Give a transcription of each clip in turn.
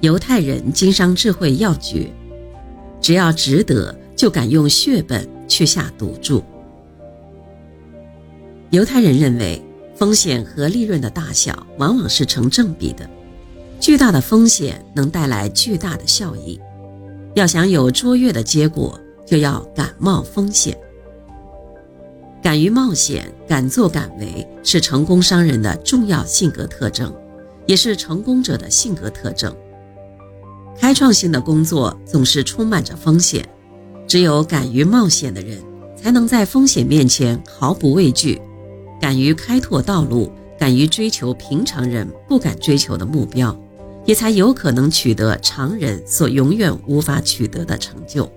犹太人经商智慧要诀：只要值得，就敢用血本去下赌注。犹太人认为，风险和利润的大小往往是成正比的，巨大的风险能带来巨大的效益。要想有卓越的结果，就要敢冒风险。敢于冒险、敢作敢为，是成功商人的重要性格特征，也是成功者的性格特征。开创性的工作总是充满着风险，只有敢于冒险的人，才能在风险面前毫不畏惧，敢于开拓道路，敢于追求平常人不敢追求的目标，也才有可能取得常人所永远无法取得的成就。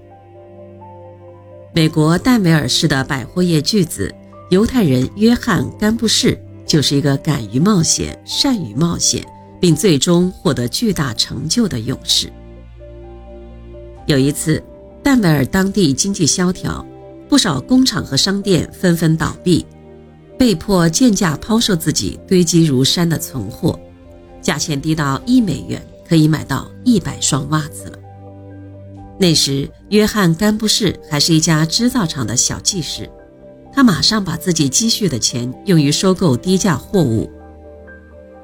美国戴维尔市的百货业巨子犹太人约翰·甘布士就是一个敢于冒险、善于冒险，并最终获得巨大成就的勇士。有一次，戴维尔当地经济萧条，不少工厂和商店纷纷倒闭，被迫贱价抛售自己堆积如山的存货，价钱低到一美元可以买到一百双袜子了。那时，约翰·甘布士还是一家织造厂的小技师，他马上把自己积蓄的钱用于收购低价货物。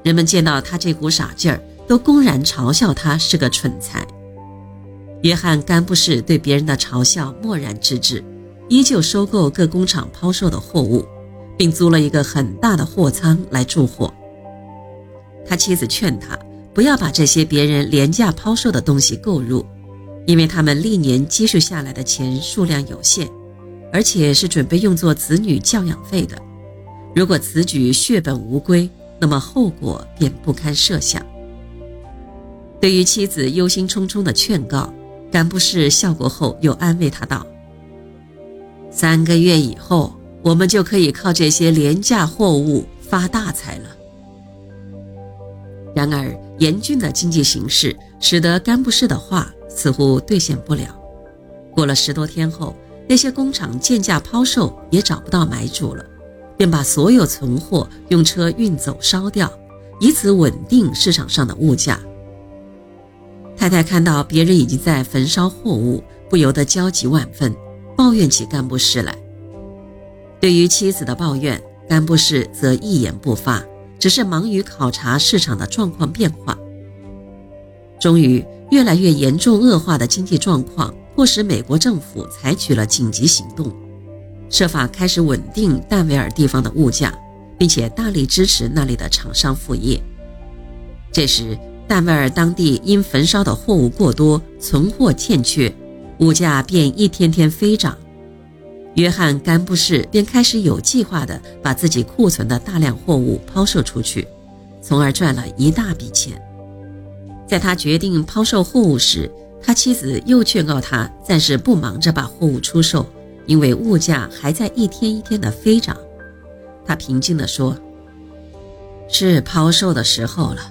人们见到他这股傻劲儿，都公然嘲笑他是个蠢材。约翰·甘布士对别人的嘲笑漠然之至，依旧收购各工厂抛售的货物，并租了一个很大的货仓来住货。他妻子劝他不要把这些别人廉价抛售的东西购入。因为他们历年积蓄下来的钱数量有限，而且是准备用作子女教养费的。如果此举血本无归，那么后果便不堪设想。对于妻子忧心忡忡的劝告，甘布士笑过后又安慰他道：“三个月以后，我们就可以靠这些廉价货物发大财了。”然而，严峻的经济形势使得甘布士的话。似乎兑现不了。过了十多天后，那些工厂贱价抛售也找不到买主了，便把所有存货用车运走烧掉，以此稳定市场上的物价。太太看到别人已经在焚烧货物，不由得焦急万分，抱怨起干部士来。对于妻子的抱怨，干部士则一言不发，只是忙于考察市场的状况变化。终于。越来越严重恶化的经济状况，迫使美国政府采取了紧急行动，设法开始稳定戴维尔地方的物价，并且大力支持那里的厂商副业。这时，戴维尔当地因焚烧的货物过多，存货欠缺，物价便一天天飞涨。约翰·甘布士便开始有计划地把自己库存的大量货物抛售出去，从而赚了一大笔钱。在他决定抛售货物时，他妻子又劝告他暂时不忙着把货物出售，因为物价还在一天一天的飞涨。他平静地说：“是抛售的时候了，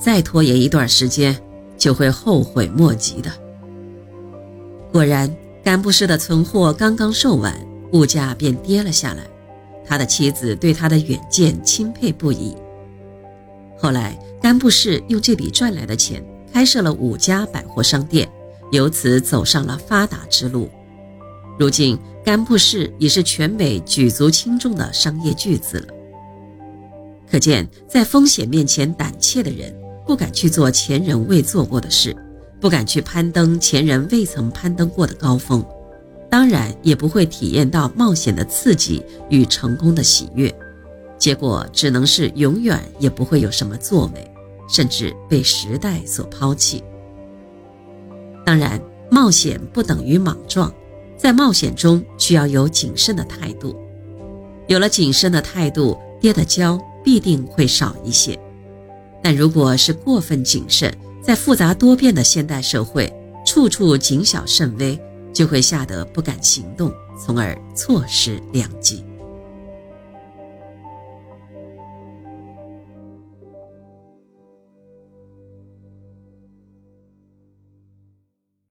再拖延一段时间就会后悔莫及的。”果然，干布什的存货刚刚售完，物价便跌了下来。他的妻子对他的远见钦佩不已。后来，甘布什用这笔赚来的钱开设了五家百货商店，由此走上了发达之路。如今，甘布士已是全美举足轻重的商业巨子了。可见，在风险面前胆怯的人，不敢去做前人未做过的事，不敢去攀登前人未曾攀登过的高峰，当然也不会体验到冒险的刺激与成功的喜悦。结果只能是永远也不会有什么作为，甚至被时代所抛弃。当然，冒险不等于莽撞，在冒险中需要有谨慎的态度。有了谨慎的态度，跌的跤必定会少一些。但如果是过分谨慎，在复杂多变的现代社会，处处谨小慎微，就会吓得不敢行动，从而错失良机。